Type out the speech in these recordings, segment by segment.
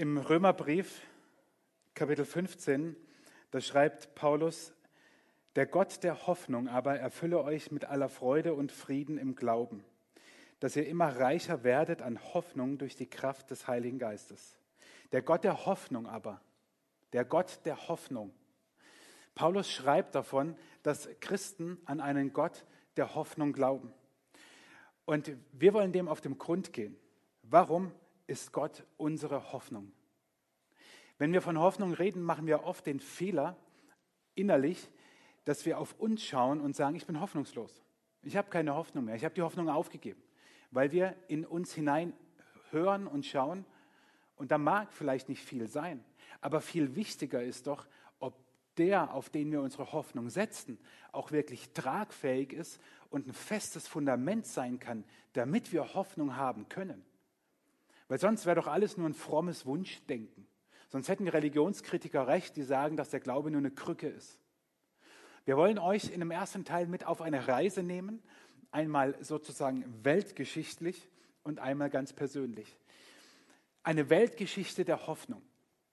Im Römerbrief, Kapitel 15, da schreibt Paulus, der Gott der Hoffnung aber erfülle euch mit aller Freude und Frieden im Glauben, dass ihr immer reicher werdet an Hoffnung durch die Kraft des Heiligen Geistes. Der Gott der Hoffnung aber, der Gott der Hoffnung. Paulus schreibt davon, dass Christen an einen Gott der Hoffnung glauben. Und wir wollen dem auf den Grund gehen. Warum ist Gott unsere Hoffnung? Wenn wir von Hoffnung reden, machen wir oft den Fehler innerlich, dass wir auf uns schauen und sagen, ich bin hoffnungslos. Ich habe keine Hoffnung mehr. Ich habe die Hoffnung aufgegeben, weil wir in uns hinein hören und schauen und da mag vielleicht nicht viel sein, aber viel wichtiger ist doch, ob der, auf den wir unsere Hoffnung setzen, auch wirklich tragfähig ist und ein festes Fundament sein kann, damit wir Hoffnung haben können. Weil sonst wäre doch alles nur ein frommes Wunschdenken. Sonst hätten die Religionskritiker recht, die sagen, dass der Glaube nur eine Krücke ist. Wir wollen euch in dem ersten Teil mit auf eine Reise nehmen, einmal sozusagen weltgeschichtlich und einmal ganz persönlich. Eine Weltgeschichte der Hoffnung.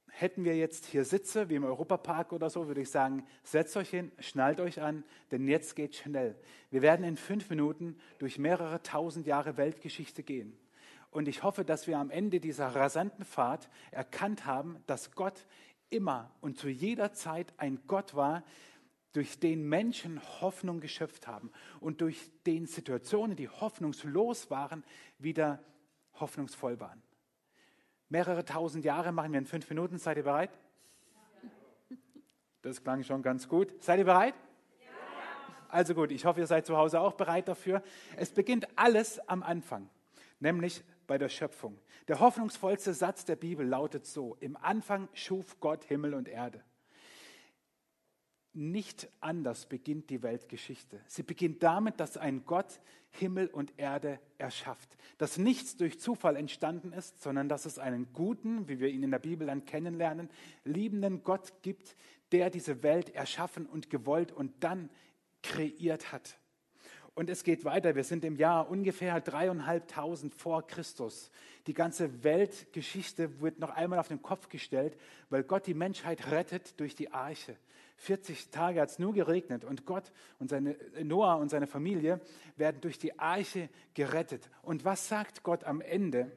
Hätten wir jetzt hier Sitze, wie im Europapark oder so, würde ich sagen, setzt euch hin, schnallt euch an, denn jetzt geht schnell. Wir werden in fünf Minuten durch mehrere tausend Jahre Weltgeschichte gehen. Und ich hoffe, dass wir am Ende dieser rasanten Fahrt erkannt haben, dass Gott immer und zu jeder Zeit ein Gott war, durch den Menschen Hoffnung geschöpft haben und durch den Situationen, die hoffnungslos waren, wieder hoffnungsvoll waren. Mehrere tausend Jahre machen wir in fünf Minuten. Seid ihr bereit? Das klang schon ganz gut. Seid ihr bereit? Also gut, ich hoffe, ihr seid zu Hause auch bereit dafür. Es beginnt alles am Anfang, nämlich bei der Schöpfung. Der hoffnungsvollste Satz der Bibel lautet so, im Anfang schuf Gott Himmel und Erde. Nicht anders beginnt die Weltgeschichte. Sie beginnt damit, dass ein Gott Himmel und Erde erschafft. Dass nichts durch Zufall entstanden ist, sondern dass es einen guten, wie wir ihn in der Bibel dann kennenlernen, liebenden Gott gibt, der diese Welt erschaffen und gewollt und dann kreiert hat. Und es geht weiter. Wir sind im Jahr ungefähr dreieinhalbtausend vor Christus. Die ganze Weltgeschichte wird noch einmal auf den Kopf gestellt, weil Gott die Menschheit rettet durch die Arche. 40 Tage hat es nur geregnet und Gott und seine, Noah und seine Familie werden durch die Arche gerettet. Und was sagt Gott am Ende?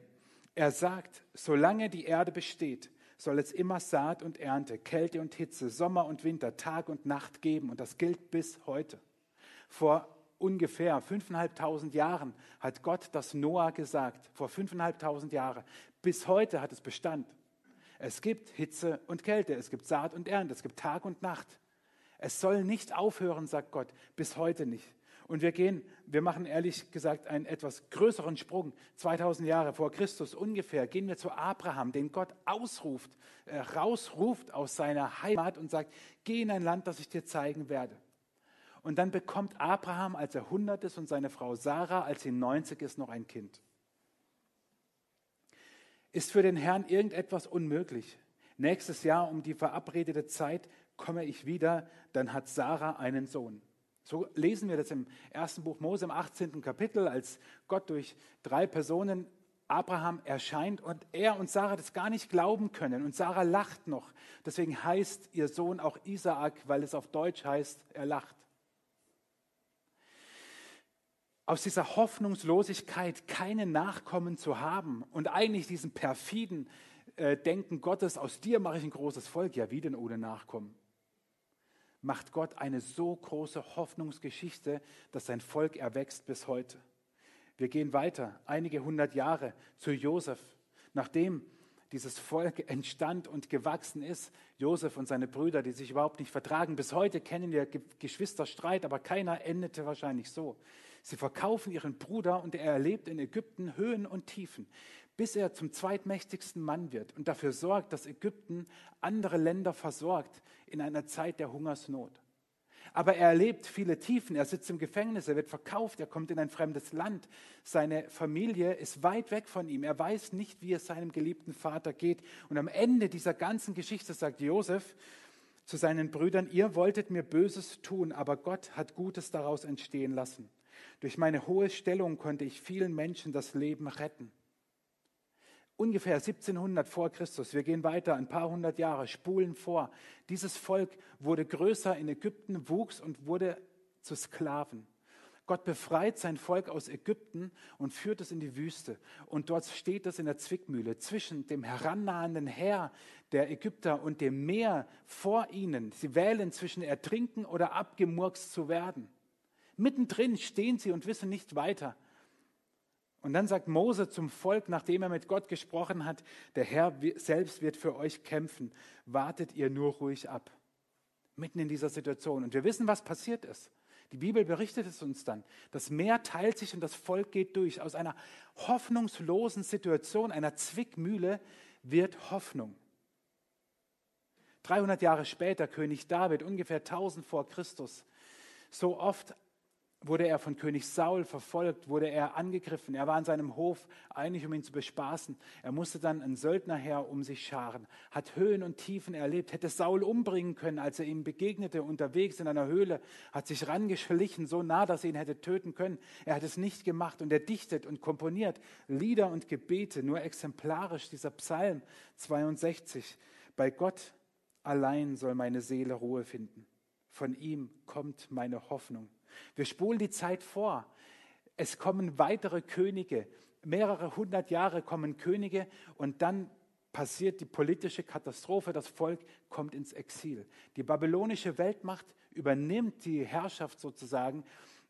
Er sagt, solange die Erde besteht, soll es immer Saat und Ernte, Kälte und Hitze, Sommer und Winter, Tag und Nacht geben. Und das gilt bis heute. Vor ungefähr 5.500 Jahren hat Gott das Noah gesagt, vor 5.500 Jahren. Bis heute hat es Bestand. Es gibt Hitze und Kälte, es gibt Saat und Ernte, es gibt Tag und Nacht. Es soll nicht aufhören, sagt Gott, bis heute nicht. Und wir gehen, wir machen ehrlich gesagt einen etwas größeren Sprung. 2000 Jahre vor Christus ungefähr gehen wir zu Abraham, den Gott ausruft, äh, rausruft aus seiner Heimat und sagt, geh in ein Land, das ich dir zeigen werde. Und dann bekommt Abraham, als er 100 ist, und seine Frau Sarah, als sie 90 ist, noch ein Kind. Ist für den Herrn irgendetwas unmöglich? Nächstes Jahr um die verabredete Zeit komme ich wieder, dann hat Sarah einen Sohn. So lesen wir das im ersten Buch Mose im 18. Kapitel, als Gott durch drei Personen Abraham erscheint und er und Sarah das gar nicht glauben können. Und Sarah lacht noch. Deswegen heißt ihr Sohn auch Isaak, weil es auf Deutsch heißt, er lacht aus dieser Hoffnungslosigkeit keine Nachkommen zu haben und eigentlich diesen perfiden äh, Denken Gottes, aus dir mache ich ein großes Volk, ja wie denn ohne Nachkommen? Macht Gott eine so große Hoffnungsgeschichte, dass sein Volk erwächst bis heute. Wir gehen weiter, einige hundert Jahre zu Josef, nachdem dieses Volk entstand und gewachsen ist. Josef und seine Brüder, die sich überhaupt nicht vertragen. Bis heute kennen wir Geschwisterstreit, aber keiner endete wahrscheinlich so. Sie verkaufen ihren Bruder und er erlebt in Ägypten Höhen und Tiefen, bis er zum zweitmächtigsten Mann wird und dafür sorgt, dass Ägypten andere Länder versorgt in einer Zeit der Hungersnot. Aber er erlebt viele Tiefen. Er sitzt im Gefängnis, er wird verkauft, er kommt in ein fremdes Land. Seine Familie ist weit weg von ihm. Er weiß nicht, wie es seinem geliebten Vater geht. Und am Ende dieser ganzen Geschichte sagt Josef zu seinen Brüdern, ihr wolltet mir Böses tun, aber Gott hat Gutes daraus entstehen lassen. Durch meine hohe Stellung konnte ich vielen Menschen das Leben retten. ungefähr 1700 vor Christus. Wir gehen weiter, ein paar hundert Jahre, spulen vor. Dieses Volk wurde größer in Ägypten, wuchs und wurde zu Sklaven. Gott befreit sein Volk aus Ägypten und führt es in die Wüste. Und dort steht es in der Zwickmühle zwischen dem herannahenden Heer der Ägypter und dem Meer vor ihnen. Sie wählen zwischen Ertrinken oder abgemurkst zu werden. Mittendrin stehen sie und wissen nicht weiter. Und dann sagt Mose zum Volk, nachdem er mit Gott gesprochen hat, der Herr selbst wird für euch kämpfen. Wartet ihr nur ruhig ab. Mitten in dieser Situation. Und wir wissen, was passiert ist. Die Bibel berichtet es uns dann. Das Meer teilt sich und das Volk geht durch. Aus einer hoffnungslosen Situation, einer Zwickmühle, wird Hoffnung. 300 Jahre später, König David, ungefähr 1000 vor Christus. So oft wurde er von König Saul verfolgt, wurde er angegriffen. Er war an seinem Hof eigentlich, um ihn zu bespaßen. Er musste dann einen Söldnerherr um sich scharen, hat Höhen und Tiefen erlebt, hätte Saul umbringen können, als er ihm begegnete, unterwegs in einer Höhle, hat sich rangeschlichen, so nah, dass er ihn hätte töten können. Er hat es nicht gemacht und er dichtet und komponiert Lieder und Gebete, nur exemplarisch dieser Psalm 62. Bei Gott allein soll meine Seele Ruhe finden. Von ihm kommt meine Hoffnung. Wir spulen die Zeit vor. Es kommen weitere Könige. Mehrere hundert Jahre kommen Könige und dann passiert die politische Katastrophe. Das Volk kommt ins Exil. Die babylonische Weltmacht übernimmt die Herrschaft sozusagen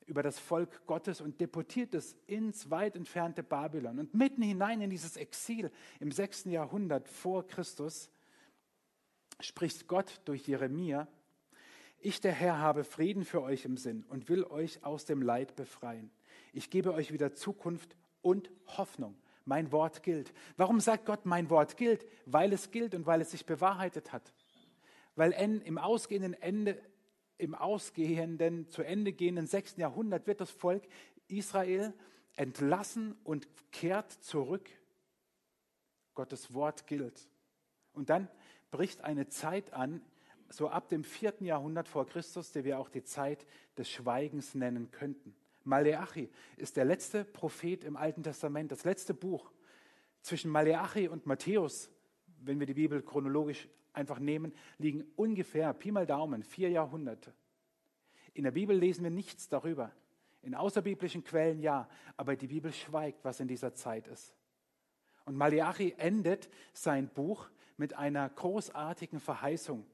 über das Volk Gottes und deportiert es ins weit entfernte Babylon. Und mitten hinein in dieses Exil im sechsten Jahrhundert vor Christus spricht Gott durch Jeremia ich, der Herr, habe Frieden für euch im Sinn und will euch aus dem Leid befreien. Ich gebe euch wieder Zukunft und Hoffnung. Mein Wort gilt. Warum sagt Gott, mein Wort gilt? Weil es gilt und weil es sich bewahrheitet hat. Weil im ausgehenden Ende, im ausgehenden, zu Ende gehenden sechsten Jahrhundert wird das Volk Israel entlassen und kehrt zurück. Gottes Wort gilt. Und dann bricht eine Zeit an, so ab dem vierten Jahrhundert vor Christus, der wir auch die Zeit des Schweigens nennen könnten. Maleachi ist der letzte Prophet im Alten Testament, das letzte Buch. Zwischen Maleachi und Matthäus, wenn wir die Bibel chronologisch einfach nehmen, liegen ungefähr, Pi mal Daumen, vier Jahrhunderte. In der Bibel lesen wir nichts darüber. In außerbiblischen Quellen ja, aber die Bibel schweigt, was in dieser Zeit ist. Und Maleachi endet sein Buch mit einer großartigen Verheißung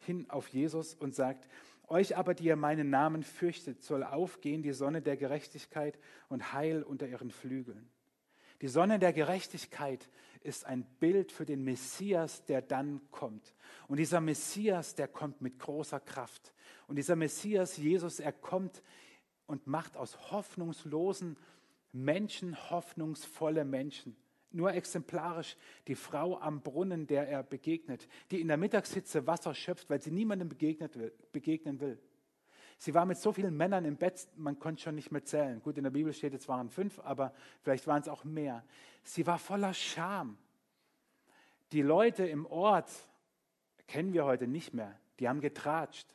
hin auf Jesus und sagt, euch aber, die ihr meinen Namen fürchtet, soll aufgehen die Sonne der Gerechtigkeit und Heil unter ihren Flügeln. Die Sonne der Gerechtigkeit ist ein Bild für den Messias, der dann kommt. Und dieser Messias, der kommt mit großer Kraft. Und dieser Messias, Jesus, er kommt und macht aus hoffnungslosen Menschen hoffnungsvolle Menschen. Nur exemplarisch die Frau am Brunnen, der er begegnet, die in der Mittagshitze Wasser schöpft, weil sie niemandem begegnet will, begegnen will. Sie war mit so vielen Männern im Bett, man konnte schon nicht mehr zählen. Gut, in der Bibel steht, es waren fünf, aber vielleicht waren es auch mehr. Sie war voller Scham. Die Leute im Ort kennen wir heute nicht mehr. Die haben getratscht.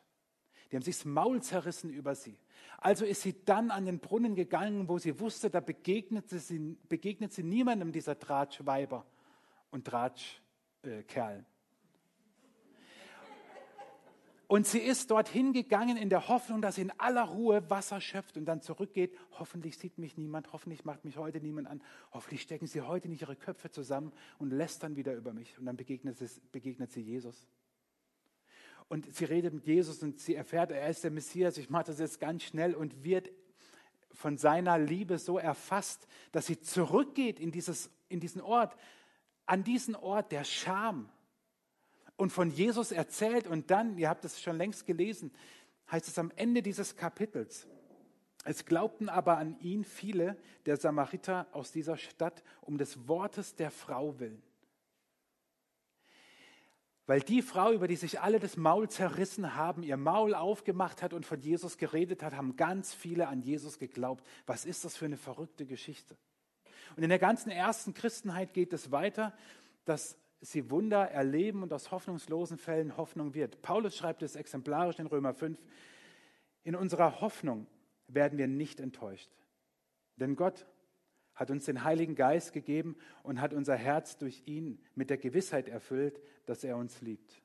Die haben sich das Maul zerrissen über sie. Also ist sie dann an den Brunnen gegangen, wo sie wusste, da begegnet sie, begegnet sie niemandem dieser Tratschweiber und Tratschkerlen. Äh, und sie ist dorthin gegangen in der Hoffnung, dass sie in aller Ruhe Wasser schöpft und dann zurückgeht. Hoffentlich sieht mich niemand, hoffentlich macht mich heute niemand an, hoffentlich stecken sie heute nicht ihre Köpfe zusammen und lästern wieder über mich. Und dann begegnet, es, begegnet sie Jesus. Und sie redet mit Jesus und sie erfährt, er ist der Messias. Ich mache das jetzt ganz schnell und wird von seiner Liebe so erfasst, dass sie zurückgeht in, dieses, in diesen Ort, an diesen Ort der Scham und von Jesus erzählt. Und dann, ihr habt es schon längst gelesen, heißt es am Ende dieses Kapitels, es glaubten aber an ihn viele der Samariter aus dieser Stadt um des Wortes der Frau willen. Weil die Frau, über die sich alle das Maul zerrissen haben, ihr Maul aufgemacht hat und von Jesus geredet hat, haben ganz viele an Jesus geglaubt. Was ist das für eine verrückte Geschichte? Und in der ganzen ersten Christenheit geht es weiter, dass sie Wunder erleben und aus hoffnungslosen Fällen Hoffnung wird. Paulus schreibt es exemplarisch in Römer 5. In unserer Hoffnung werden wir nicht enttäuscht. Denn Gott hat uns den Heiligen Geist gegeben und hat unser Herz durch ihn mit der Gewissheit erfüllt, dass er uns liebt.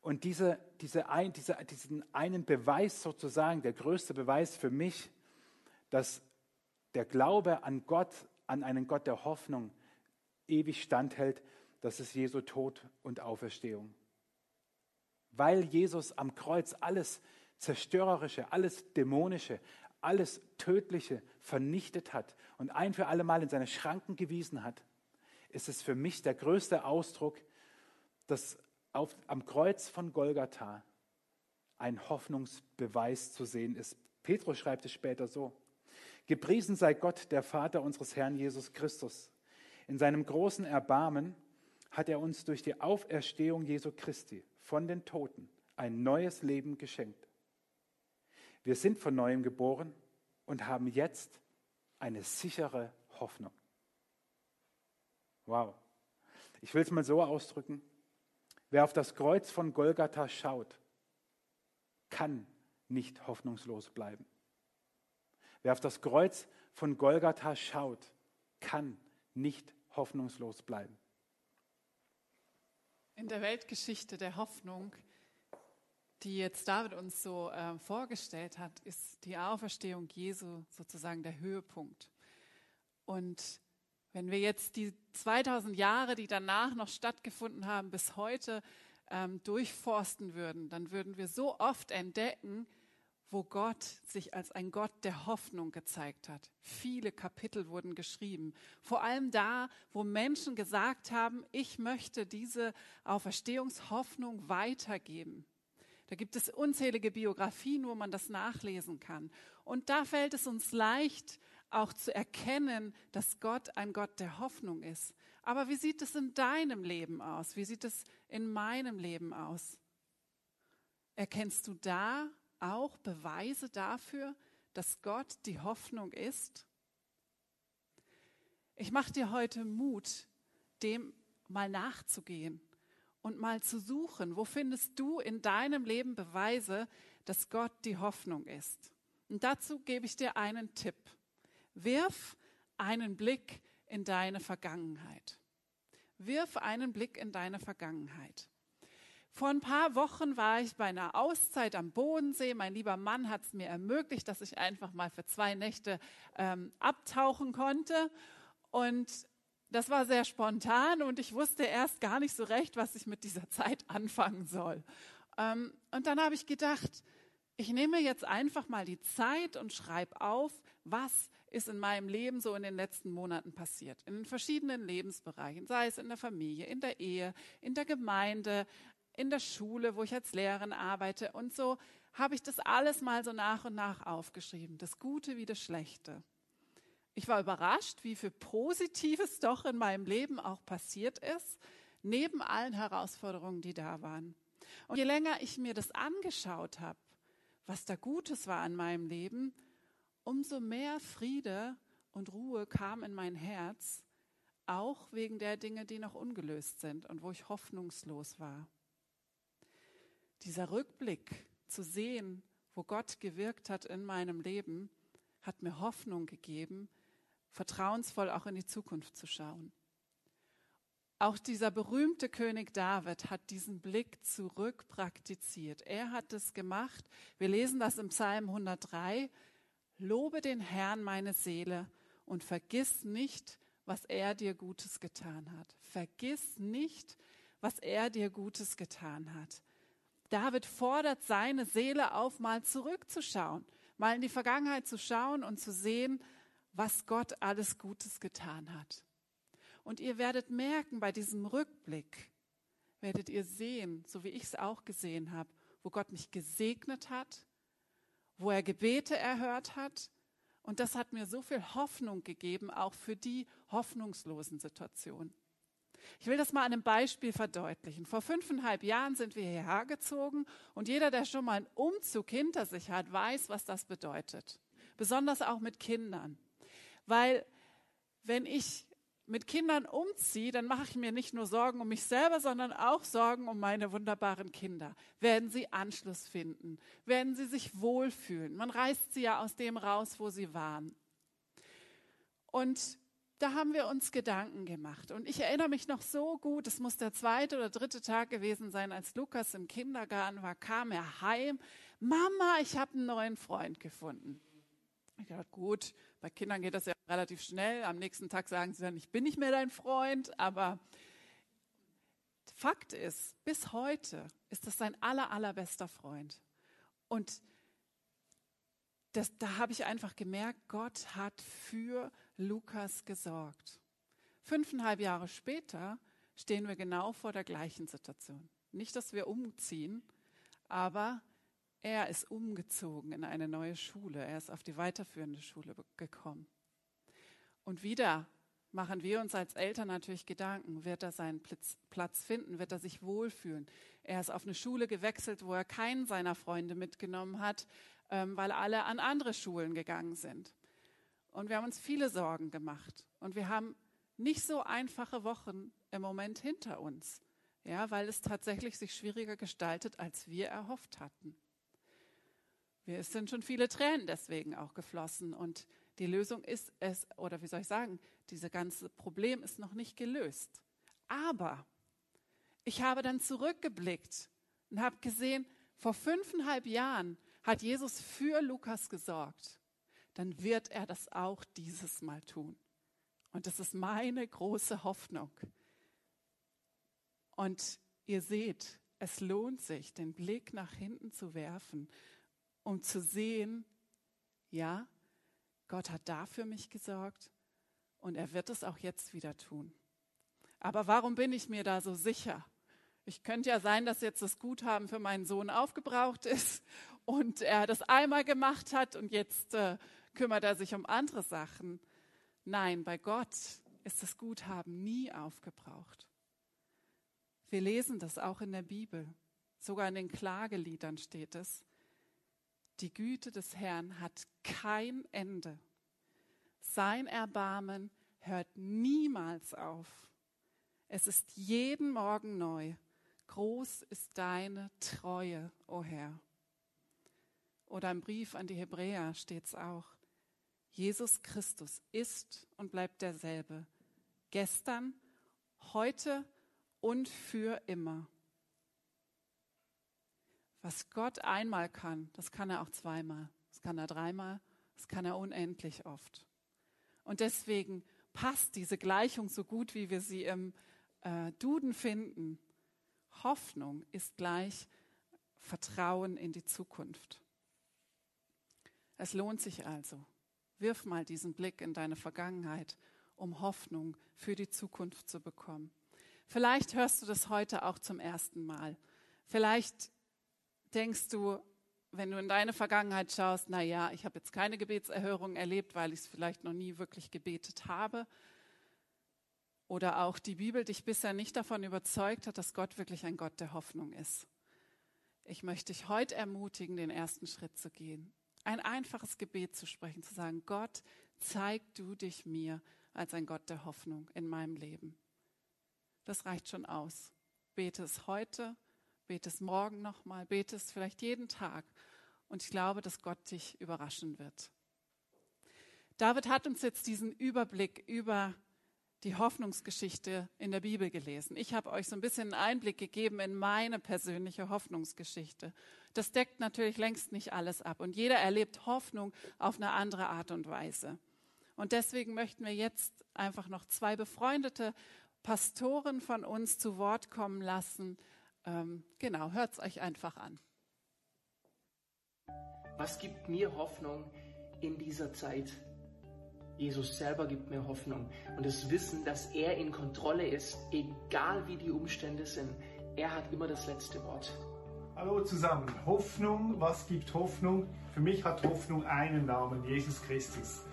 Und diese, diese ein, diese, diesen einen Beweis sozusagen, der größte Beweis für mich, dass der Glaube an Gott, an einen Gott der Hoffnung ewig standhält, das ist Jesu Tod und Auferstehung. Weil Jesus am Kreuz alles Zerstörerische, alles Dämonische, alles Tödliche vernichtet hat und ein für alle Mal in seine Schranken gewiesen hat, ist es für mich der größte Ausdruck, dass auf, am Kreuz von Golgatha ein Hoffnungsbeweis zu sehen ist. Petrus schreibt es später so. Gepriesen sei Gott, der Vater unseres Herrn Jesus Christus. In seinem großen Erbarmen hat er uns durch die Auferstehung Jesu Christi von den Toten ein neues Leben geschenkt. Wir sind von neuem geboren und haben jetzt eine sichere Hoffnung. Wow. Ich will es mal so ausdrücken. Wer auf das Kreuz von Golgatha schaut, kann nicht hoffnungslos bleiben. Wer auf das Kreuz von Golgatha schaut, kann nicht hoffnungslos bleiben. In der Weltgeschichte der Hoffnung die jetzt David uns so äh, vorgestellt hat, ist die Auferstehung Jesu sozusagen der Höhepunkt. Und wenn wir jetzt die 2000 Jahre, die danach noch stattgefunden haben, bis heute ähm, durchforsten würden, dann würden wir so oft entdecken, wo Gott sich als ein Gott der Hoffnung gezeigt hat. Viele Kapitel wurden geschrieben. Vor allem da, wo Menschen gesagt haben, ich möchte diese Auferstehungshoffnung weitergeben. Da gibt es unzählige Biografien, wo man das nachlesen kann. Und da fällt es uns leicht, auch zu erkennen, dass Gott ein Gott der Hoffnung ist. Aber wie sieht es in deinem Leben aus? Wie sieht es in meinem Leben aus? Erkennst du da auch Beweise dafür, dass Gott die Hoffnung ist? Ich mache dir heute Mut, dem mal nachzugehen und mal zu suchen, wo findest du in deinem Leben Beweise, dass Gott die Hoffnung ist. Und dazu gebe ich dir einen Tipp. Wirf einen Blick in deine Vergangenheit. Wirf einen Blick in deine Vergangenheit. Vor ein paar Wochen war ich bei einer Auszeit am Bodensee. Mein lieber Mann hat es mir ermöglicht, dass ich einfach mal für zwei Nächte ähm, abtauchen konnte. Und das war sehr spontan und ich wusste erst gar nicht so recht, was ich mit dieser Zeit anfangen soll. Ähm, und dann habe ich gedacht, ich nehme jetzt einfach mal die Zeit und schreibe auf, was ist in meinem Leben so in den letzten Monaten passiert. In den verschiedenen Lebensbereichen, sei es in der Familie, in der Ehe, in der Gemeinde, in der Schule, wo ich als Lehrerin arbeite. Und so habe ich das alles mal so nach und nach aufgeschrieben, das Gute wie das Schlechte. Ich war überrascht, wie viel Positives doch in meinem Leben auch passiert ist, neben allen Herausforderungen, die da waren. Und je länger ich mir das angeschaut habe, was da Gutes war an meinem Leben, umso mehr Friede und Ruhe kam in mein Herz, auch wegen der Dinge, die noch ungelöst sind und wo ich hoffnungslos war. Dieser Rückblick zu sehen, wo Gott gewirkt hat in meinem Leben, hat mir Hoffnung gegeben, vertrauensvoll auch in die Zukunft zu schauen. Auch dieser berühmte König David hat diesen Blick zurück praktiziert. Er hat es gemacht. Wir lesen das im Psalm 103. Lobe den Herrn meine Seele und vergiss nicht, was er dir Gutes getan hat. Vergiss nicht, was er dir Gutes getan hat. David fordert seine Seele auf, mal zurückzuschauen, mal in die Vergangenheit zu schauen und zu sehen, was Gott alles Gutes getan hat. Und ihr werdet merken, bei diesem Rückblick werdet ihr sehen, so wie ich es auch gesehen habe, wo Gott mich gesegnet hat, wo er Gebete erhört hat. Und das hat mir so viel Hoffnung gegeben, auch für die hoffnungslosen Situationen. Ich will das mal an einem Beispiel verdeutlichen. Vor fünfeinhalb Jahren sind wir hierher gezogen und jeder, der schon mal einen Umzug hinter sich hat, weiß, was das bedeutet. Besonders auch mit Kindern. Weil wenn ich mit Kindern umziehe, dann mache ich mir nicht nur Sorgen um mich selber, sondern auch Sorgen um meine wunderbaren Kinder. Werden sie Anschluss finden? Werden sie sich wohlfühlen? Man reißt sie ja aus dem raus, wo sie waren. Und da haben wir uns Gedanken gemacht. Und ich erinnere mich noch so gut, es muss der zweite oder dritte Tag gewesen sein, als Lukas im Kindergarten war, kam er heim. Mama, ich habe einen neuen Freund gefunden. Ich dachte, gut, bei Kindern geht das ja relativ schnell. Am nächsten Tag sagen sie dann, ich bin nicht mehr dein Freund. Aber Fakt ist, bis heute ist das sein aller, allerbester Freund. Und das, da habe ich einfach gemerkt, Gott hat für Lukas gesorgt. Fünfeinhalb Jahre später stehen wir genau vor der gleichen Situation. Nicht, dass wir umziehen, aber er ist umgezogen in eine neue Schule. Er ist auf die weiterführende Schule gekommen. Und wieder machen wir uns als Eltern natürlich Gedanken, wird er seinen Platz finden, wird er sich wohlfühlen. Er ist auf eine Schule gewechselt, wo er keinen seiner Freunde mitgenommen hat, ähm, weil alle an andere Schulen gegangen sind. Und wir haben uns viele Sorgen gemacht. Und wir haben nicht so einfache Wochen im Moment hinter uns, ja, weil es tatsächlich sich schwieriger gestaltet, als wir erhofft hatten. Wir sind schon viele Tränen deswegen auch geflossen. Und die Lösung ist es, oder wie soll ich sagen, dieses ganze Problem ist noch nicht gelöst. Aber ich habe dann zurückgeblickt und habe gesehen, vor fünfeinhalb Jahren hat Jesus für Lukas gesorgt. Dann wird er das auch dieses Mal tun. Und das ist meine große Hoffnung. Und ihr seht, es lohnt sich, den Blick nach hinten zu werfen, um zu sehen, ja, Gott hat da für mich gesorgt und er wird es auch jetzt wieder tun. Aber warum bin ich mir da so sicher? Ich könnte ja sein, dass jetzt das Guthaben für meinen Sohn aufgebraucht ist und er das einmal gemacht hat und jetzt äh, kümmert er sich um andere Sachen. Nein, bei Gott ist das Guthaben nie aufgebraucht. Wir lesen das auch in der Bibel. Sogar in den Klageliedern steht es. Die Güte des Herrn hat kein Ende. Sein Erbarmen hört niemals auf. Es ist jeden Morgen neu. Groß ist deine Treue, o oh Herr. Oder im Brief an die Hebräer steht es auch. Jesus Christus ist und bleibt derselbe. Gestern, heute und für immer. Was Gott einmal kann, das kann er auch zweimal, das kann er dreimal, das kann er unendlich oft. Und deswegen passt diese Gleichung so gut, wie wir sie im äh, Duden finden. Hoffnung ist gleich Vertrauen in die Zukunft. Es lohnt sich also. Wirf mal diesen Blick in deine Vergangenheit, um Hoffnung für die Zukunft zu bekommen. Vielleicht hörst du das heute auch zum ersten Mal. Vielleicht denkst du, wenn du in deine Vergangenheit schaust, na ja, ich habe jetzt keine Gebetserhörung erlebt, weil ich es vielleicht noch nie wirklich gebetet habe. Oder auch die Bibel dich bisher nicht davon überzeugt hat, dass Gott wirklich ein Gott der Hoffnung ist. Ich möchte dich heute ermutigen, den ersten Schritt zu gehen. Ein einfaches Gebet zu sprechen, zu sagen, Gott, zeig du dich mir als ein Gott der Hoffnung in meinem Leben. Das reicht schon aus. Bete es heute, bete es morgen nochmal, bete es vielleicht jeden Tag. Und ich glaube, dass Gott dich überraschen wird. David hat uns jetzt diesen Überblick über die Hoffnungsgeschichte in der Bibel gelesen. Ich habe euch so ein bisschen einen Einblick gegeben in meine persönliche Hoffnungsgeschichte. Das deckt natürlich längst nicht alles ab und jeder erlebt Hoffnung auf eine andere Art und Weise. Und deswegen möchten wir jetzt einfach noch zwei befreundete Pastoren von uns zu Wort kommen lassen, ähm, genau, hört es euch einfach an. Was gibt mir Hoffnung in dieser Zeit? Jesus selber gibt mir Hoffnung und das Wissen, dass er in Kontrolle ist, egal wie die Umstände sind. Er hat immer das letzte Wort. Hallo zusammen. Hoffnung, was gibt Hoffnung? Für mich hat Hoffnung einen Namen, Jesus Christus.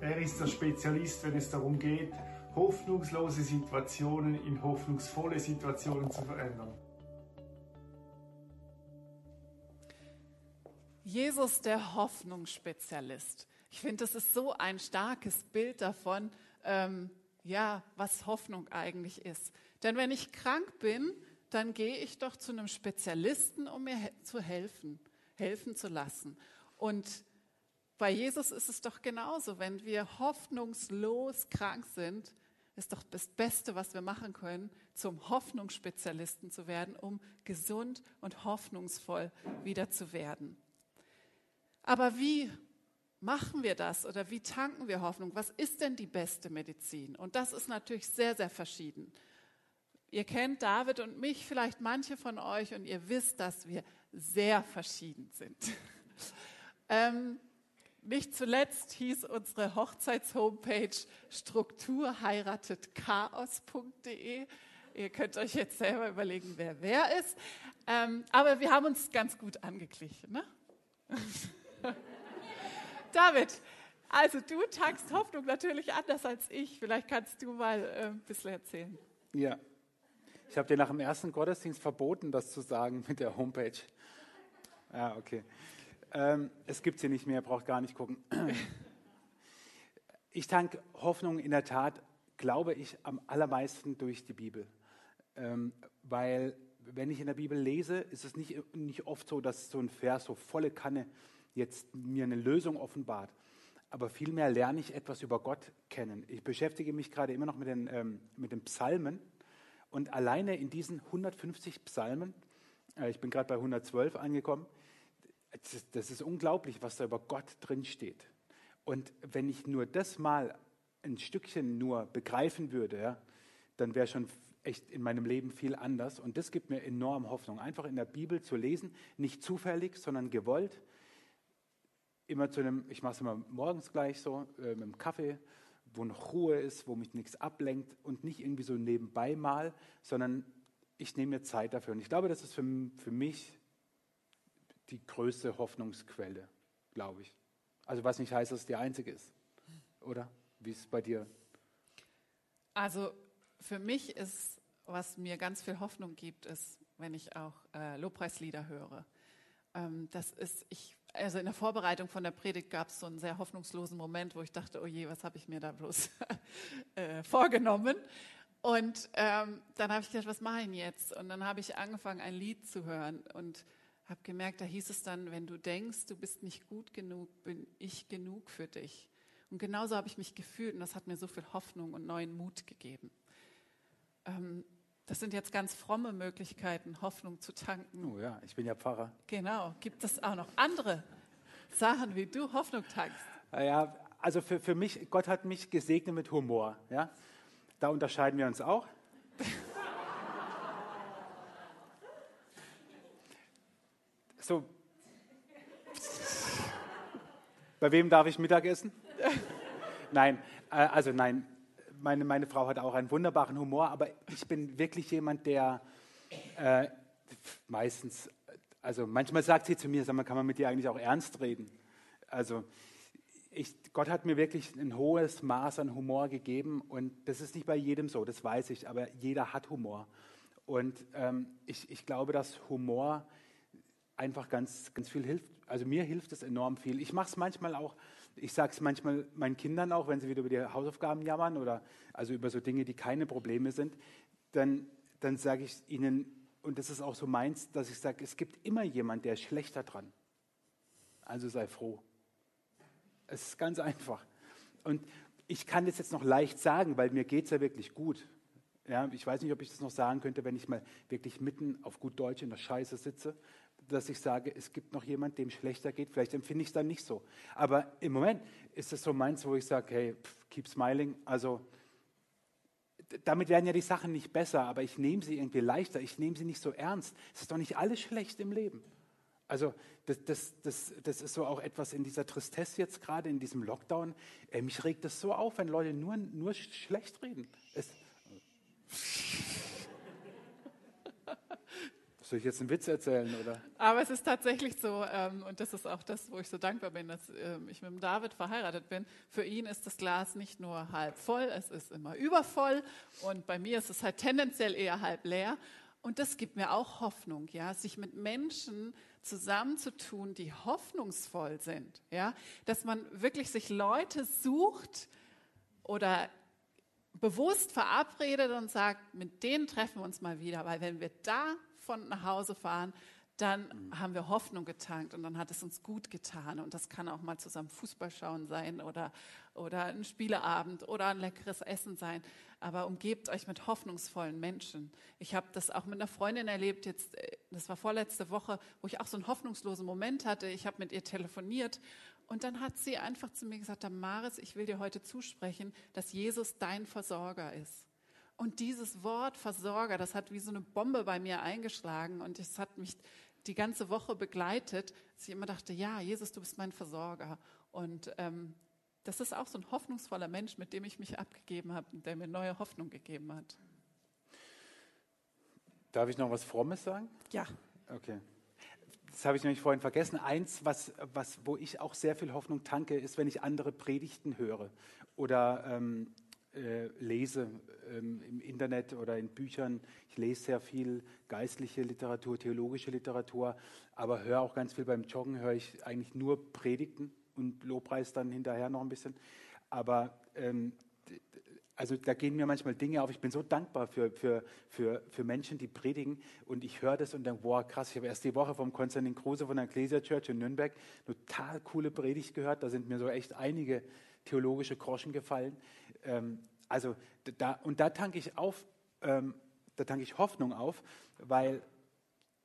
Er ist der Spezialist, wenn es darum geht, hoffnungslose Situationen in hoffnungsvolle Situationen zu verändern. Jesus, der Hoffnungsspezialist. Ich finde, das ist so ein starkes Bild davon, ähm, ja, was Hoffnung eigentlich ist. Denn wenn ich krank bin, dann gehe ich doch zu einem Spezialisten, um mir he zu helfen, helfen zu lassen. Und bei Jesus ist es doch genauso. Wenn wir hoffnungslos krank sind, ist doch das Beste, was wir machen können, zum Hoffnungsspezialisten zu werden, um gesund und hoffnungsvoll wieder zu werden. Aber wie machen wir das oder wie tanken wir Hoffnung? Was ist denn die beste Medizin? Und das ist natürlich sehr, sehr verschieden. Ihr kennt David und mich, vielleicht manche von euch, und ihr wisst, dass wir sehr verschieden sind. ähm, nicht zuletzt hieß unsere Hochzeits-Homepage strukturheiratetchaos.de. Ihr könnt euch jetzt selber überlegen, wer wer ist. Ähm, aber wir haben uns ganz gut angeglichen. Ne? David, also du tankst Hoffnung natürlich anders als ich. Vielleicht kannst du mal äh, ein bisschen erzählen. Ja. Ich habe dir nach dem ersten Gottesdienst verboten, das zu sagen mit der Homepage. Ja, okay. Ähm, es gibt sie nicht mehr, braucht gar nicht gucken. Ich tanke Hoffnung in der Tat, glaube ich, am allermeisten durch die Bibel. Ähm, weil, wenn ich in der Bibel lese, ist es nicht, nicht oft so, dass so ein Vers so volle Kanne jetzt mir eine Lösung offenbart. Aber vielmehr lerne ich etwas über Gott kennen. Ich beschäftige mich gerade immer noch mit den, ähm, mit den Psalmen. Und alleine in diesen 150 Psalmen, äh, ich bin gerade bei 112 angekommen, das ist unglaublich, was da über Gott drin steht. Und wenn ich nur das mal ein Stückchen nur begreifen würde, ja, dann wäre schon echt in meinem Leben viel anders. Und das gibt mir enorm Hoffnung. Einfach in der Bibel zu lesen, nicht zufällig, sondern gewollt. Immer zu einem, ich mache es immer morgens gleich so, äh, mit einem Kaffee, wo noch Ruhe ist, wo mich nichts ablenkt und nicht irgendwie so nebenbei mal, sondern ich nehme mir Zeit dafür. Und ich glaube, das ist für, für mich die größte Hoffnungsquelle, glaube ich. Also was nicht heißt, dass es die einzige ist, oder? Wie ist es bei dir? Also für mich ist, was mir ganz viel Hoffnung gibt, ist, wenn ich auch äh, Lobpreislieder höre. Ähm, das ist, ich, also in der Vorbereitung von der Predigt gab es so einen sehr hoffnungslosen Moment, wo ich dachte, oh je, was habe ich mir da bloß äh, vorgenommen? Und ähm, dann habe ich gedacht, was mache ich jetzt? Und dann habe ich angefangen, ein Lied zu hören und habe gemerkt, da hieß es dann, wenn du denkst, du bist nicht gut genug, bin ich genug für dich. Und genauso habe ich mich gefühlt und das hat mir so viel Hoffnung und neuen Mut gegeben. Ähm, das sind jetzt ganz fromme Möglichkeiten, Hoffnung zu tanken. Oh ja, ich bin ja Pfarrer. Genau. Gibt es auch noch andere Sachen, wie du Hoffnung tankst? Ja, also für, für mich, Gott hat mich gesegnet mit Humor. Ja? Da unterscheiden wir uns auch. so. Bei wem darf ich Mittagessen? nein, äh, also nein, meine, meine Frau hat auch einen wunderbaren Humor, aber ich bin wirklich jemand, der äh, meistens, also manchmal sagt sie zu mir, sag mal, kann man mit dir eigentlich auch ernst reden? Also ich, Gott hat mir wirklich ein hohes Maß an Humor gegeben und das ist nicht bei jedem so, das weiß ich, aber jeder hat Humor. Und ähm, ich, ich glaube, dass Humor einfach ganz, ganz viel hilft. Also mir hilft es enorm viel. Ich mache es manchmal auch ich sage es manchmal meinen Kindern auch, wenn sie wieder über die Hausaufgaben jammern oder also über so Dinge, die keine Probleme sind, dann, dann sage ich ihnen, und das ist auch so meins, dass ich sage, es gibt immer jemand, der ist schlechter dran. Also sei froh. Es ist ganz einfach. Und ich kann das jetzt noch leicht sagen, weil mir geht es ja wirklich gut. Ja, ich weiß nicht, ob ich das noch sagen könnte, wenn ich mal wirklich mitten auf gut Deutsch in der Scheiße sitze dass ich sage, es gibt noch jemand, dem schlechter geht. Vielleicht empfinde ich es dann nicht so. Aber im Moment ist es so meins, wo ich sage, hey, pff, keep smiling. Also damit werden ja die Sachen nicht besser, aber ich nehme sie irgendwie leichter. Ich nehme sie nicht so ernst. Es ist doch nicht alles schlecht im Leben. Also das, das, das, das ist so auch etwas in dieser Tristesse jetzt gerade, in diesem Lockdown. Äh, mich regt das so auf, wenn Leute nur, nur schlecht reden. Es, soll ich jetzt einen Witz erzählen, oder? Aber es ist tatsächlich so, ähm, und das ist auch das, wo ich so dankbar bin, dass ähm, ich mit dem David verheiratet bin. Für ihn ist das Glas nicht nur halb voll, es ist immer übervoll. Und bei mir ist es halt tendenziell eher halb leer. Und das gibt mir auch Hoffnung, ja, sich mit Menschen zusammenzutun, die hoffnungsvoll sind, ja, dass man wirklich sich Leute sucht oder bewusst verabredet und sagt, mit denen treffen wir uns mal wieder, weil wenn wir da von nach Hause fahren, dann mhm. haben wir Hoffnung getankt und dann hat es uns gut getan. Und das kann auch mal zusammen Fußball schauen sein oder, oder ein Spieleabend oder ein leckeres Essen sein. Aber umgebt euch mit hoffnungsvollen Menschen. Ich habe das auch mit einer Freundin erlebt, jetzt, äh, das war vorletzte Woche, wo ich auch so einen hoffnungslosen Moment hatte. Ich habe mit ihr telefoniert und dann hat sie einfach zu mir gesagt, Damaris, ich will dir heute zusprechen, dass Jesus dein Versorger ist. Und dieses Wort Versorger, das hat wie so eine Bombe bei mir eingeschlagen und es hat mich die ganze Woche begleitet, dass ich immer dachte, ja, Jesus, du bist mein Versorger. Und ähm, das ist auch so ein hoffnungsvoller Mensch, mit dem ich mich abgegeben habe und der mir neue Hoffnung gegeben hat. Darf ich noch was Frommes sagen? Ja. Okay. Das habe ich nämlich vorhin vergessen. Eins, was, was, wo ich auch sehr viel Hoffnung tanke, ist, wenn ich andere Predigten höre oder ähm, äh, lese ähm, im Internet oder in Büchern. Ich lese sehr viel geistliche Literatur, theologische Literatur, aber höre auch ganz viel beim Joggen, höre ich eigentlich nur Predigten und Lobpreis dann hinterher noch ein bisschen. Aber ähm, also da gehen mir manchmal Dinge auf. Ich bin so dankbar für, für, für, für Menschen, die predigen. Und ich höre das und denke, boah, krass, ich habe erst die Woche vom Konstantin Kruse von der Ecclesia Church in Nürnberg total coole Predigt gehört. Da sind mir so echt einige theologische Groschen gefallen. Ähm, also da, und da tanke ich auf, ähm, da tanke ich Hoffnung auf, weil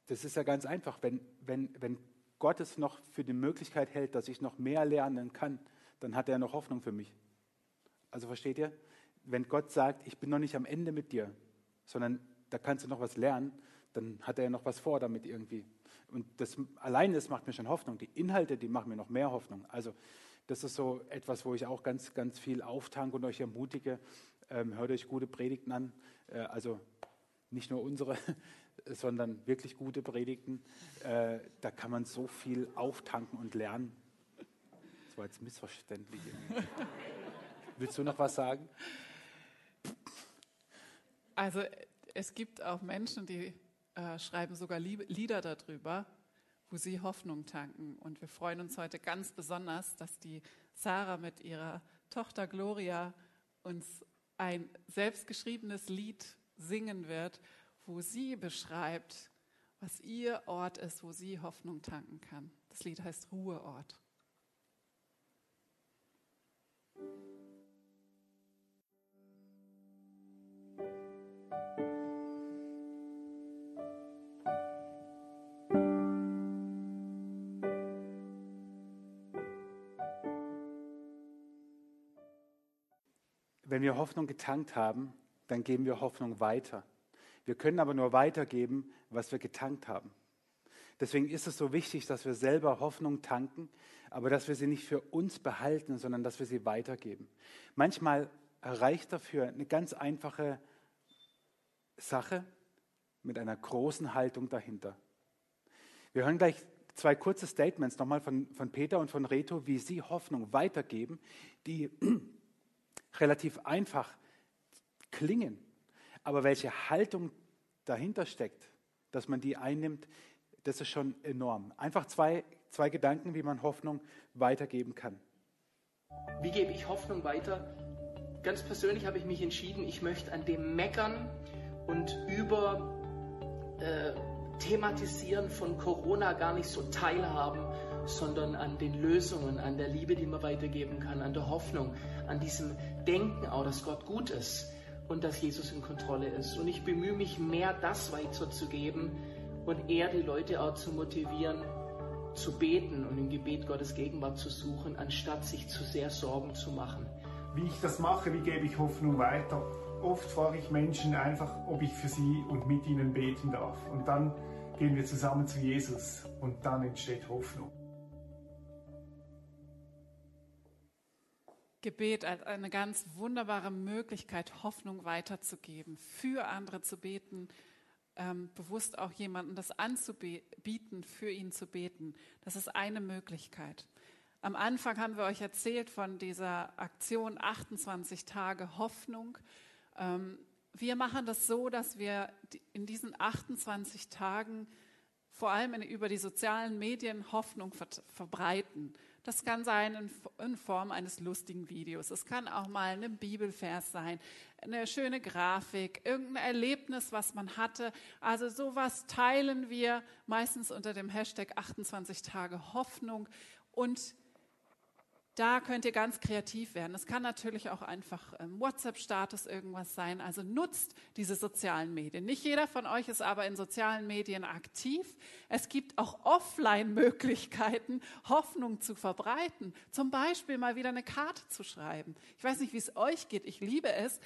das ist ja ganz einfach. Wenn, wenn, wenn Gott es noch für die Möglichkeit hält, dass ich noch mehr lernen kann, dann hat er noch Hoffnung für mich. Also versteht ihr? Wenn Gott sagt, ich bin noch nicht am Ende mit dir, sondern da kannst du noch was lernen, dann hat er ja noch was vor damit irgendwie. Und das allein das macht mir schon Hoffnung. Die Inhalte, die machen mir noch mehr Hoffnung. Also das ist so etwas, wo ich auch ganz, ganz viel auftanke und euch ermutige. Ähm, hört euch gute Predigten an. Äh, also nicht nur unsere, sondern wirklich gute Predigten. Äh, da kann man so viel auftanken und lernen. Das war jetzt missverständlich. Willst du noch was sagen? Also es gibt auch Menschen, die äh, schreiben sogar Lieder darüber, wo sie Hoffnung tanken. Und wir freuen uns heute ganz besonders, dass die Sarah mit ihrer Tochter Gloria uns ein selbstgeschriebenes Lied singen wird, wo sie beschreibt, was ihr Ort ist, wo sie Hoffnung tanken kann. Das Lied heißt Ruheort. Wenn wir Hoffnung getankt haben, dann geben wir Hoffnung weiter. Wir können aber nur weitergeben, was wir getankt haben. Deswegen ist es so wichtig, dass wir selber Hoffnung tanken, aber dass wir sie nicht für uns behalten, sondern dass wir sie weitergeben. Manchmal reicht dafür eine ganz einfache Sache mit einer großen Haltung dahinter. Wir hören gleich zwei kurze Statements nochmal von, von Peter und von Reto, wie sie Hoffnung weitergeben, die relativ einfach klingen. Aber welche Haltung dahinter steckt, dass man die einnimmt, das ist schon enorm. Einfach zwei, zwei Gedanken, wie man Hoffnung weitergeben kann. Wie gebe ich Hoffnung weiter? Ganz persönlich habe ich mich entschieden, ich möchte an dem Meckern und über äh, Thematisieren von Corona gar nicht so teilhaben, sondern an den Lösungen, an der Liebe, die man weitergeben kann, an der Hoffnung, an diesem Denken auch, dass Gott gut ist und dass Jesus in Kontrolle ist. Und ich bemühe mich mehr, das weiterzugeben und eher die Leute auch zu motivieren, zu beten und im Gebet Gottes Gegenwart zu suchen, anstatt sich zu sehr Sorgen zu machen. Wie ich das mache, wie gebe ich Hoffnung weiter? Oft frage ich Menschen einfach, ob ich für sie und mit ihnen beten darf. Und dann gehen wir zusammen zu Jesus und dann entsteht Hoffnung. Gebet als eine ganz wunderbare Möglichkeit, Hoffnung weiterzugeben, für andere zu beten, ähm, bewusst auch jemanden das anzubieten, für ihn zu beten. Das ist eine Möglichkeit. Am Anfang haben wir euch erzählt von dieser Aktion 28 Tage Hoffnung. Ähm, wir machen das so, dass wir in diesen 28 Tagen vor allem über die sozialen Medien Hoffnung verbreiten Das kann sein in, Form eines lustigen Videos. Es kann auch mal ein Bibelvers sein, eine schöne Grafik, irgendein Erlebnis, was man hatte. Also sowas teilen wir meistens unter dem Hashtag 28 Tage Hoffnung und da könnt ihr ganz kreativ werden. Es kann natürlich auch einfach ähm, WhatsApp-Status irgendwas sein. Also nutzt diese sozialen Medien. Nicht jeder von euch ist aber in sozialen Medien aktiv. Es gibt auch Offline-Möglichkeiten, Hoffnung zu verbreiten. Zum Beispiel mal wieder eine Karte zu schreiben. Ich weiß nicht, wie es euch geht. Ich liebe es,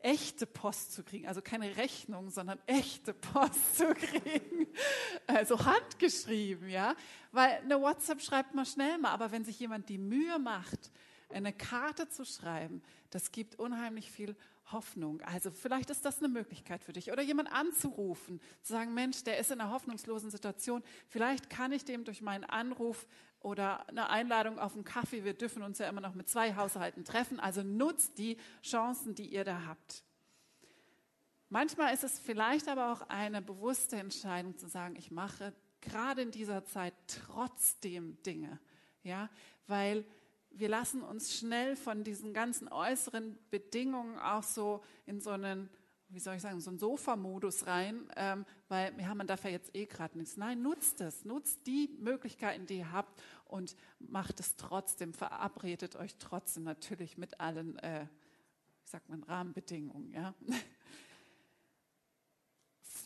echte Post zu kriegen, also keine Rechnung, sondern echte Post zu kriegen, also handgeschrieben, ja, weil eine WhatsApp schreibt man schnell mal, aber wenn sich jemand die Mühe macht, eine Karte zu schreiben, das gibt unheimlich viel Hoffnung. Also vielleicht ist das eine Möglichkeit für dich. Oder jemand anzurufen, zu sagen, Mensch, der ist in einer hoffnungslosen Situation. Vielleicht kann ich dem durch meinen Anruf oder eine Einladung auf einen Kaffee. Wir dürfen uns ja immer noch mit zwei Haushalten treffen. Also nutzt die Chancen, die ihr da habt. Manchmal ist es vielleicht aber auch eine bewusste Entscheidung zu sagen, ich mache gerade in dieser Zeit trotzdem Dinge. Ja, weil wir lassen uns schnell von diesen ganzen äußeren Bedingungen auch so in so einen wie soll ich sagen, so einen Sofa-Modus rein, ähm, weil ja, man darf ja jetzt eh gerade nichts. Nein, nutzt es, nutzt die Möglichkeiten, die ihr habt und macht es trotzdem, verabredet euch trotzdem natürlich mit allen, äh, wie sagt man, Rahmenbedingungen. Ja?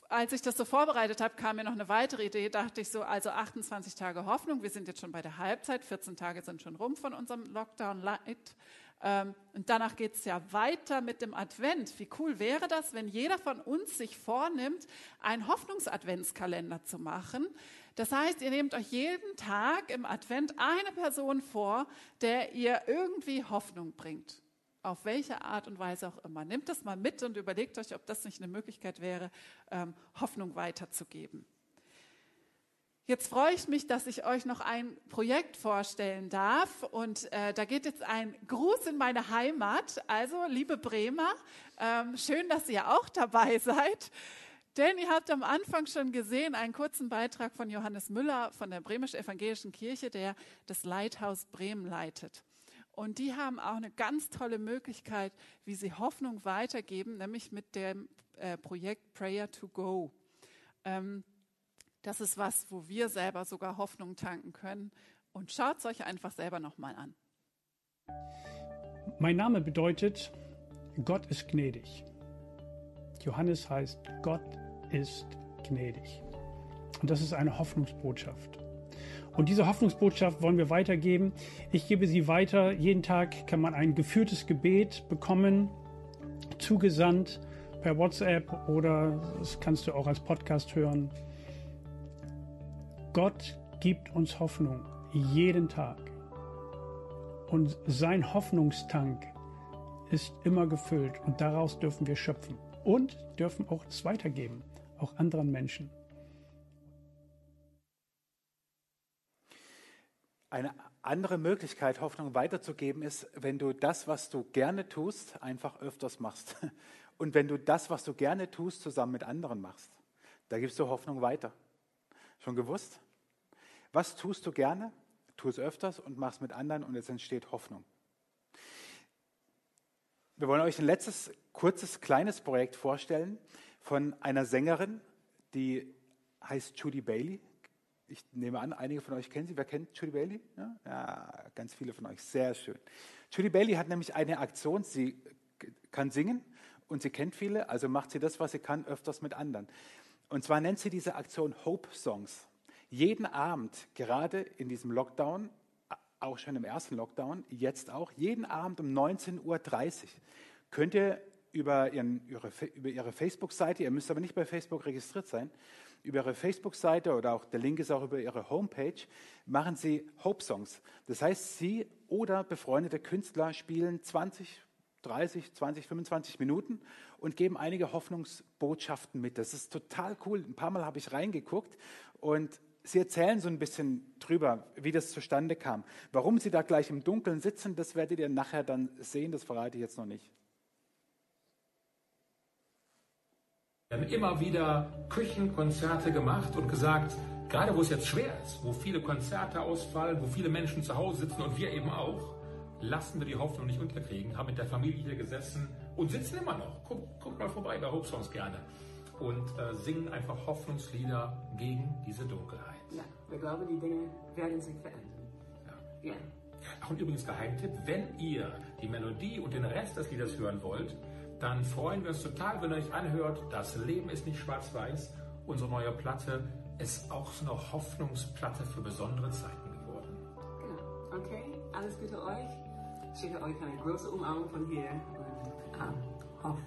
Als ich das so vorbereitet habe, kam mir noch eine weitere Idee, dachte ich so, also 28 Tage Hoffnung, wir sind jetzt schon bei der Halbzeit, 14 Tage sind schon rum von unserem Lockdown Light. Ähm, und danach geht es ja weiter mit dem Advent. Wie cool wäre das, wenn jeder von uns sich vornimmt, einen Hoffnungsadventskalender zu machen? Das heißt, ihr nehmt euch jeden Tag im Advent eine Person vor, der ihr irgendwie Hoffnung bringt. Auf welche Art und Weise auch immer. Nehmt das mal mit und überlegt euch, ob das nicht eine Möglichkeit wäre, ähm, Hoffnung weiterzugeben. Jetzt freue ich mich, dass ich euch noch ein Projekt vorstellen darf. Und äh, da geht jetzt ein Gruß in meine Heimat. Also, liebe Bremer, ähm, schön, dass ihr auch dabei seid. Denn ihr habt am Anfang schon gesehen einen kurzen Beitrag von Johannes Müller von der Bremisch-Evangelischen Kirche, der das Leithaus Bremen leitet. Und die haben auch eine ganz tolle Möglichkeit, wie sie Hoffnung weitergeben, nämlich mit dem äh, Projekt Prayer to Go. Ähm, das ist was, wo wir selber sogar Hoffnung tanken können. Und schaut es euch einfach selber nochmal an. Mein Name bedeutet, Gott ist gnädig. Johannes heißt, Gott ist gnädig. Und das ist eine Hoffnungsbotschaft. Und diese Hoffnungsbotschaft wollen wir weitergeben. Ich gebe sie weiter. Jeden Tag kann man ein geführtes Gebet bekommen, zugesandt per WhatsApp oder das kannst du auch als Podcast hören. Gott gibt uns Hoffnung jeden Tag. Und sein Hoffnungstank ist immer gefüllt und daraus dürfen wir schöpfen und dürfen auch es weitergeben, auch anderen Menschen. Eine andere Möglichkeit, Hoffnung weiterzugeben, ist, wenn du das, was du gerne tust, einfach öfters machst. Und wenn du das, was du gerne tust, zusammen mit anderen machst. Da gibst du Hoffnung weiter. Schon gewusst? Was tust du gerne? Tu es öfters und mach es mit anderen und es entsteht Hoffnung. Wir wollen euch ein letztes, kurzes, kleines Projekt vorstellen von einer Sängerin, die heißt Judy Bailey. Ich nehme an, einige von euch kennen sie. Wer kennt Judy Bailey? Ja, ja ganz viele von euch. Sehr schön. Judy Bailey hat nämlich eine Aktion. Sie kann singen und sie kennt viele, also macht sie das, was sie kann, öfters mit anderen. Und zwar nennt sie diese Aktion Hope Songs. Jeden Abend, gerade in diesem Lockdown, auch schon im ersten Lockdown, jetzt auch, jeden Abend um 19.30 Uhr könnt ihr über, ihren, ihre, über ihre Facebook-Seite, ihr müsst aber nicht bei Facebook registriert sein, über ihre Facebook-Seite oder auch der Link ist auch über ihre Homepage, machen sie Hope-Songs. Das heißt, sie oder befreundete Künstler spielen 20, 30, 20, 25 Minuten und geben einige Hoffnungsbotschaften mit. Das ist total cool. Ein paar Mal habe ich reingeguckt und Sie erzählen so ein bisschen drüber, wie das zustande kam. Warum Sie da gleich im Dunkeln sitzen, das werdet ihr nachher dann sehen, das verrate ich jetzt noch nicht. Wir haben immer wieder Küchenkonzerte gemacht und gesagt, gerade wo es jetzt schwer ist, wo viele Konzerte ausfallen, wo viele Menschen zu Hause sitzen und wir eben auch, lassen wir die Hoffnung nicht unterkriegen, haben mit der Familie hier gesessen und sitzen immer noch. Guck, guck mal vorbei bei Hope Songs gerne. Und äh, singen einfach Hoffnungslieder gegen diese Dunkelheit. Ja, wir glauben, die Dinge werden sich verändern. Ja. ja. Ach, und übrigens Geheimtipp, wenn ihr die Melodie und den Rest des Liedes hören wollt, dann freuen wir uns total, wenn ihr euch anhört, das Leben ist nicht schwarz-weiß. Unsere neue Platte ist auch so eine Hoffnungsplatte für besondere Zeiten geworden. Genau. Okay, alles Gute euch. Ich schicke euch eine große Umarmung von hier und ähm, hoff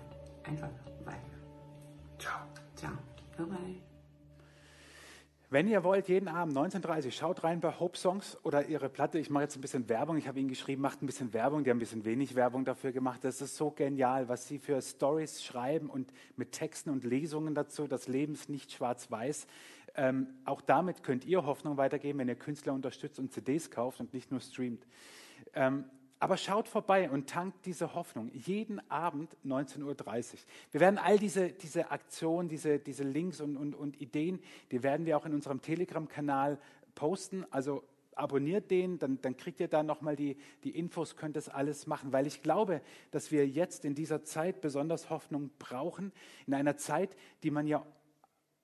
einfach weiter. Ciao. Ciao. Bye bye. Wenn ihr wollt, jeden Abend 19.30 schaut rein bei Hope Songs oder ihre Platte. Ich mache jetzt ein bisschen Werbung. Ich habe ihnen geschrieben, macht ein bisschen Werbung. Die haben ein bisschen wenig Werbung dafür gemacht. Das ist so genial, was sie für Stories schreiben und mit Texten und Lesungen dazu. Das Leben ist nicht schwarz-weiß. Ähm, auch damit könnt ihr Hoffnung weitergeben, wenn ihr Künstler unterstützt und CDs kauft und nicht nur streamt. Ähm, aber schaut vorbei und tankt diese Hoffnung. Jeden Abend 19.30 Uhr. Wir werden all diese, diese Aktionen, diese, diese Links und, und, und Ideen, die werden wir auch in unserem Telegram-Kanal posten. Also abonniert den, dann, dann kriegt ihr da nochmal die, die Infos, könnt das alles machen. Weil ich glaube, dass wir jetzt in dieser Zeit besonders Hoffnung brauchen. In einer Zeit, die man ja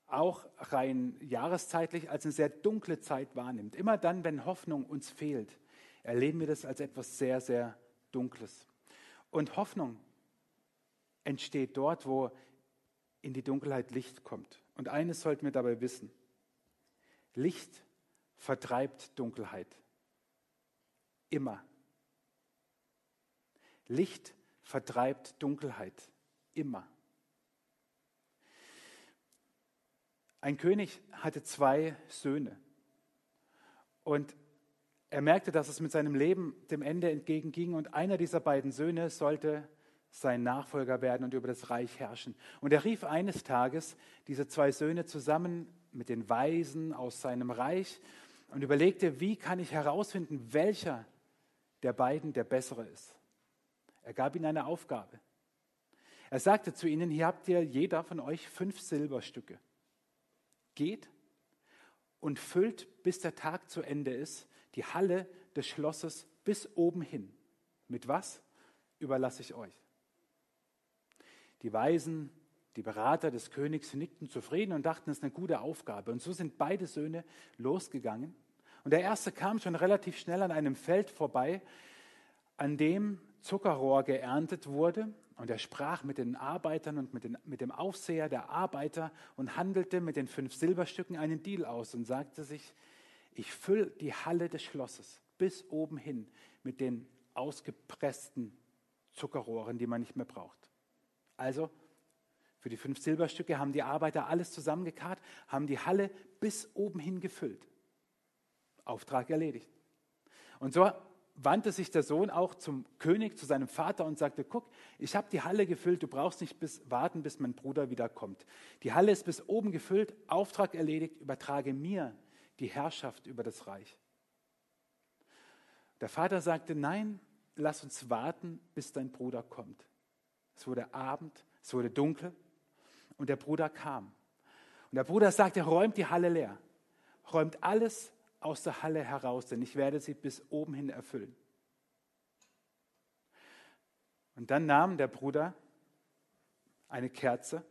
auch rein jahreszeitlich als eine sehr dunkle Zeit wahrnimmt. Immer dann, wenn Hoffnung uns fehlt erleben wir das als etwas sehr, sehr Dunkles. Und Hoffnung entsteht dort, wo in die Dunkelheit Licht kommt. Und eines sollten wir dabei wissen. Licht vertreibt Dunkelheit. Immer. Licht vertreibt Dunkelheit. Immer. Ein König hatte zwei Söhne. Und er merkte, dass es mit seinem Leben dem Ende entgegenging und einer dieser beiden Söhne sollte sein Nachfolger werden und über das Reich herrschen. Und er rief eines Tages diese zwei Söhne zusammen mit den Weisen aus seinem Reich und überlegte, wie kann ich herausfinden, welcher der beiden der bessere ist. Er gab ihnen eine Aufgabe. Er sagte zu ihnen, hier habt ihr jeder von euch fünf Silberstücke. Geht und füllt, bis der Tag zu Ende ist, die Halle des Schlosses bis oben hin. Mit was überlasse ich euch? Die Weisen, die Berater des Königs nickten zufrieden und dachten, es ist eine gute Aufgabe. Und so sind beide Söhne losgegangen. Und der erste kam schon relativ schnell an einem Feld vorbei, an dem Zuckerrohr geerntet wurde. Und er sprach mit den Arbeitern und mit, den, mit dem Aufseher der Arbeiter und handelte mit den fünf Silberstücken einen Deal aus und sagte sich, ich fülle die Halle des Schlosses bis oben hin mit den ausgepressten Zuckerrohren, die man nicht mehr braucht. Also für die fünf Silberstücke haben die Arbeiter alles zusammengekarrt, haben die Halle bis oben hin gefüllt. Auftrag erledigt. Und so wandte sich der Sohn auch zum König, zu seinem Vater und sagte, guck, ich habe die Halle gefüllt, du brauchst nicht bis, warten, bis mein Bruder wiederkommt. Die Halle ist bis oben gefüllt, Auftrag erledigt, übertrage mir die Herrschaft über das Reich. Der Vater sagte, nein, lass uns warten, bis dein Bruder kommt. Es wurde Abend, es wurde dunkel und der Bruder kam. Und der Bruder sagte, räumt die Halle leer, räumt alles aus der Halle heraus, denn ich werde sie bis oben hin erfüllen. Und dann nahm der Bruder eine Kerze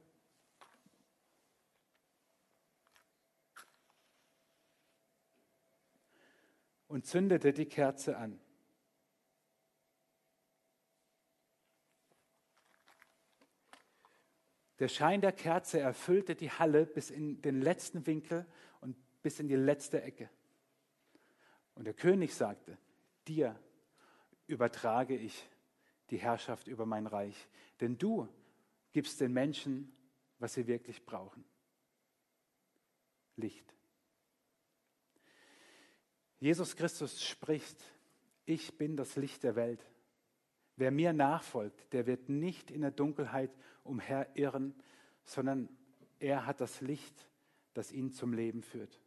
und zündete die Kerze an. Der Schein der Kerze erfüllte die Halle bis in den letzten Winkel und bis in die letzte Ecke. Und der König sagte, dir übertrage ich die Herrschaft über mein Reich, denn du gibst den Menschen, was sie wirklich brauchen. Licht. Jesus Christus spricht, ich bin das Licht der Welt. Wer mir nachfolgt, der wird nicht in der Dunkelheit umherirren, sondern er hat das Licht, das ihn zum Leben führt.